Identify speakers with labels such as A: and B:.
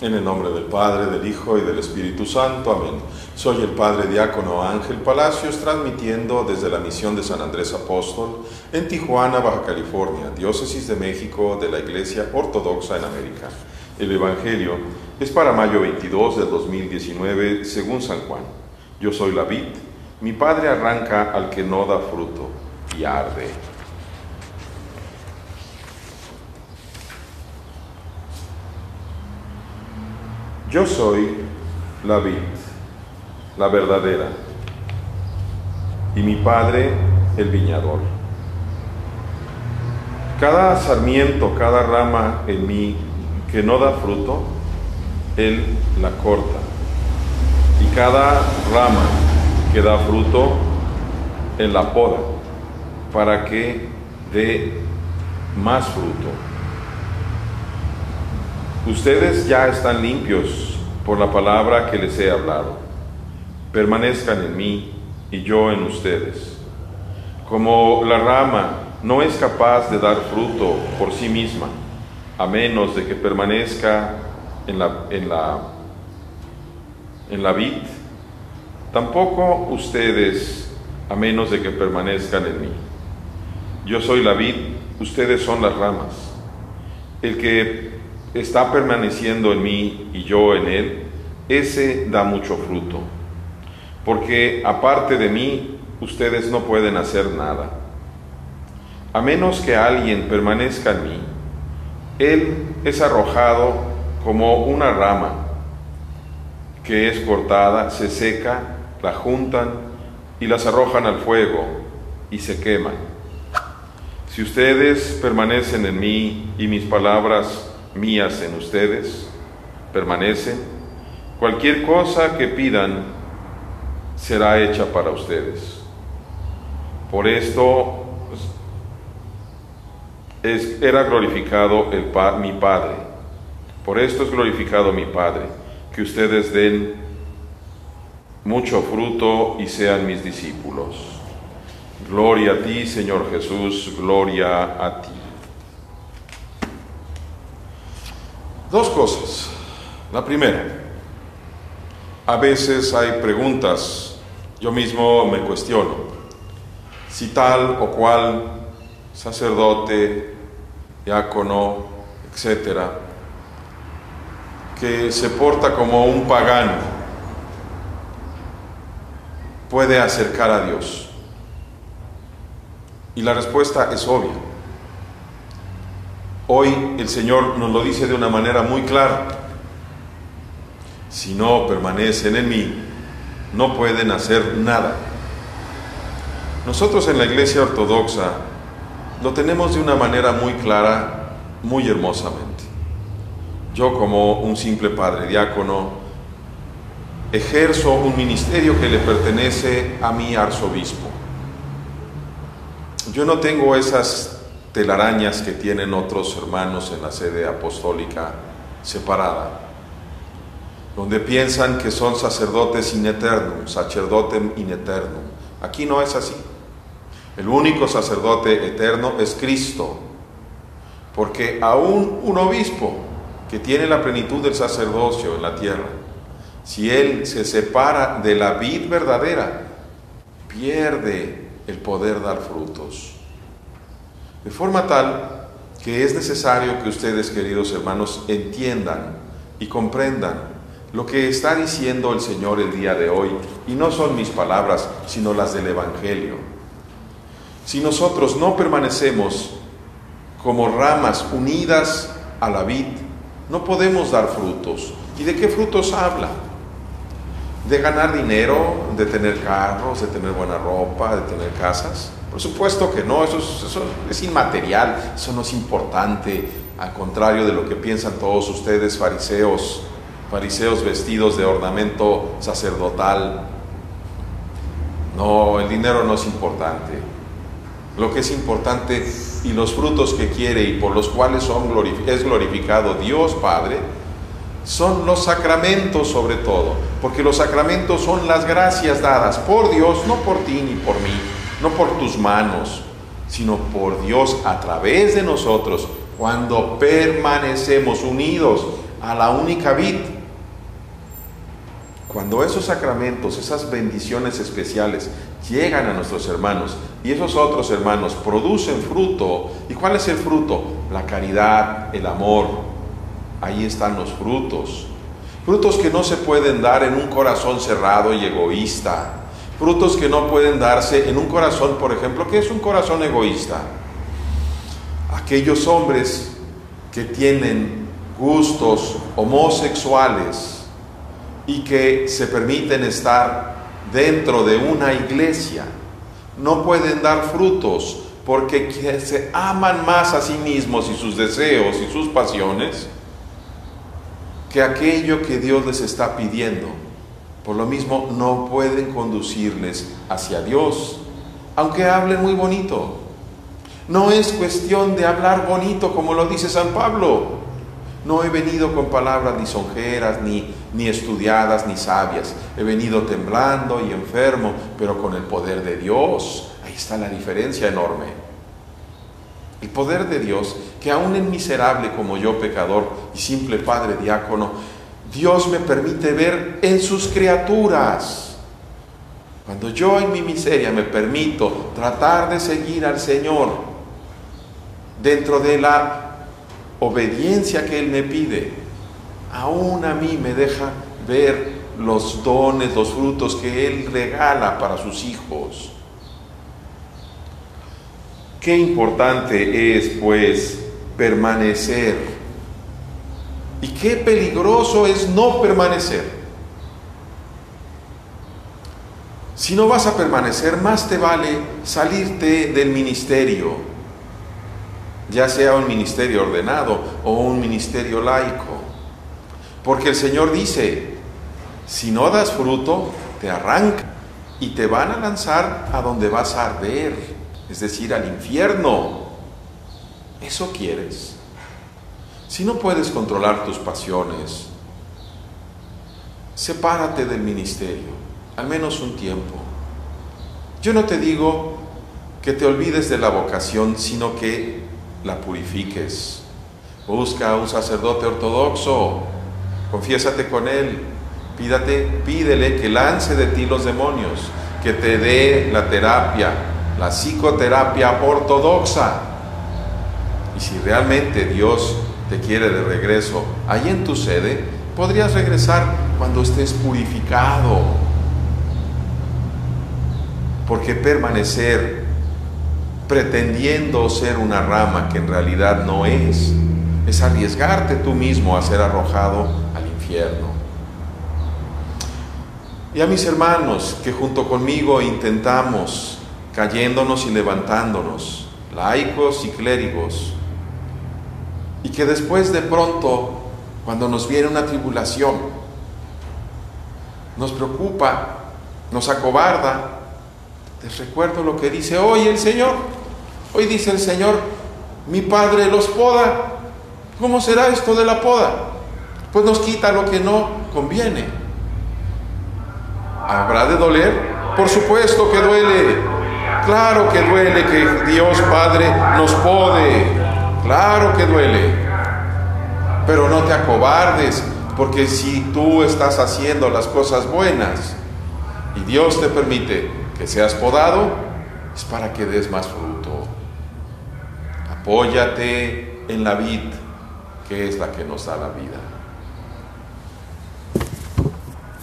A: En el nombre del Padre, del Hijo y del Espíritu Santo. Amén. Soy el Padre Diácono Ángel Palacios, transmitiendo desde la misión de San Andrés Apóstol en Tijuana, Baja California, diócesis de México de la Iglesia Ortodoxa en América. El Evangelio es para mayo 22 de 2019, según San Juan. Yo soy la vid, mi Padre arranca al que no da fruto y arde. Yo soy la vid, la verdadera, y mi Padre el viñador. Cada sarmiento, cada rama en mí que no da fruto, Él la corta. Y cada rama que da fruto, Él la poda, para que dé más fruto. Ustedes ya están limpios por la palabra que les he hablado. Permanezcan en mí y yo en ustedes. Como la rama no es capaz de dar fruto por sí misma, a menos de que permanezca en la, en la, en la vid, tampoco ustedes, a menos de que permanezcan en mí. Yo soy la vid, ustedes son las ramas. El que está permaneciendo en mí y yo en él, ese da mucho fruto. Porque aparte de mí, ustedes no pueden hacer nada. A menos que alguien permanezca en mí, él es arrojado como una rama que es cortada, se seca, la juntan y las arrojan al fuego y se queman. Si ustedes permanecen en mí y mis palabras mías en ustedes permanecen, cualquier cosa que pidan será hecha para ustedes. Por esto es, era glorificado el, mi Padre. Por esto es glorificado mi Padre, que ustedes den mucho fruto y sean mis discípulos. Gloria a ti, Señor Jesús, gloria a ti. Dos cosas. La primera, a veces hay preguntas, yo mismo me cuestiono, si tal o cual sacerdote, diácono, etcétera, que se porta como un pagano, puede acercar a Dios. Y la respuesta es obvia. Hoy el Señor nos lo dice de una manera muy clara. Si no permanecen en mí, no pueden hacer nada. Nosotros en la Iglesia Ortodoxa lo tenemos de una manera muy clara, muy hermosamente. Yo como un simple padre diácono ejerzo un ministerio que le pertenece a mi arzobispo. Yo no tengo esas telarañas que tienen otros hermanos en la sede apostólica separada, donde piensan que son sacerdotes in eternum, sacerdotem in eternum. Aquí no es así. El único sacerdote eterno es Cristo, porque aún un obispo que tiene la plenitud del sacerdocio en la tierra, si él se separa de la vid verdadera, pierde el poder dar frutos. De forma tal que es necesario que ustedes, queridos hermanos, entiendan y comprendan lo que está diciendo el Señor el día de hoy. Y no son mis palabras, sino las del Evangelio. Si nosotros no permanecemos como ramas unidas a la vid, no podemos dar frutos. ¿Y de qué frutos habla? ¿De ganar dinero? ¿De tener carros? ¿De tener buena ropa? ¿De tener casas? Por supuesto que no, eso es, inmaterial, eso no es importante, al contrario de lo que piensan todos ustedes, fariseos, fariseos vestidos de ornamento sacerdotal. No, el dinero no es importante. Lo que es importante y los frutos que quiere y por los cuales son es glorificado Dios Padre, son los sacramentos sobre todo, porque los sacramentos son las gracias dadas por Dios, no por ti ni por mí no por tus manos, sino por Dios a través de nosotros, cuando permanecemos unidos a la única vid. Cuando esos sacramentos, esas bendiciones especiales llegan a nuestros hermanos y esos otros hermanos producen fruto, ¿y cuál es el fruto? La caridad, el amor. Ahí están los frutos. Frutos que no se pueden dar en un corazón cerrado y egoísta. Frutos que no pueden darse en un corazón, por ejemplo, que es un corazón egoísta. Aquellos hombres que tienen gustos homosexuales, y que se permiten estar dentro de una iglesia no pueden dar frutos porque se aman más a sí mismos y sus deseos y sus pasiones que aquello que Dios les está pidiendo. Por lo mismo no pueden conducirles hacia Dios, aunque hablen muy bonito. No es cuestión de hablar bonito como lo dice San Pablo. No he venido con palabras lisonjeras, ni, ni estudiadas, ni sabias. He venido temblando y enfermo, pero con el poder de Dios. Ahí está la diferencia enorme. El poder de Dios, que aún en miserable como yo, pecador y simple padre diácono, Dios me permite ver en sus criaturas. Cuando yo en mi miseria me permito tratar de seguir al Señor dentro de la obediencia que Él me pide, aún a mí me deja ver los dones, los frutos que Él regala para sus hijos. Qué importante es, pues, permanecer. Y qué peligroso es no permanecer. Si no vas a permanecer, más te vale salirte del ministerio ya sea un ministerio ordenado o un ministerio laico. Porque el Señor dice, si no das fruto, te arranca y te van a lanzar a donde vas a arder, es decir, al infierno. ¿Eso quieres? Si no puedes controlar tus pasiones, sepárate del ministerio, al menos un tiempo. Yo no te digo que te olvides de la vocación, sino que la purifiques. Busca a un sacerdote ortodoxo, confiésate con él, pídate, pídele que lance de ti los demonios, que te dé la terapia, la psicoterapia ortodoxa. Y si realmente Dios te quiere de regreso ahí en tu sede, podrías regresar cuando estés purificado. Porque permanecer pretendiendo ser una rama que en realidad no es. Es arriesgarte tú mismo a ser arrojado al infierno. Y a mis hermanos que junto conmigo intentamos, cayéndonos y levantándonos, laicos y clérigos, y que después de pronto, cuando nos viene una tribulación, nos preocupa, nos acobarda, les recuerdo lo que dice hoy el Señor. Hoy dice el Señor, mi Padre los poda. ¿Cómo será esto de la poda? Pues nos quita lo que no conviene. ¿Habrá de doler? Por supuesto que duele. Claro que duele que Dios Padre nos pode. Claro que duele. Pero no te acobardes, porque si tú estás haciendo las cosas buenas y Dios te permite que seas podado, es para que des más fruto. Apóyate en la vid, que es la que nos da la vida.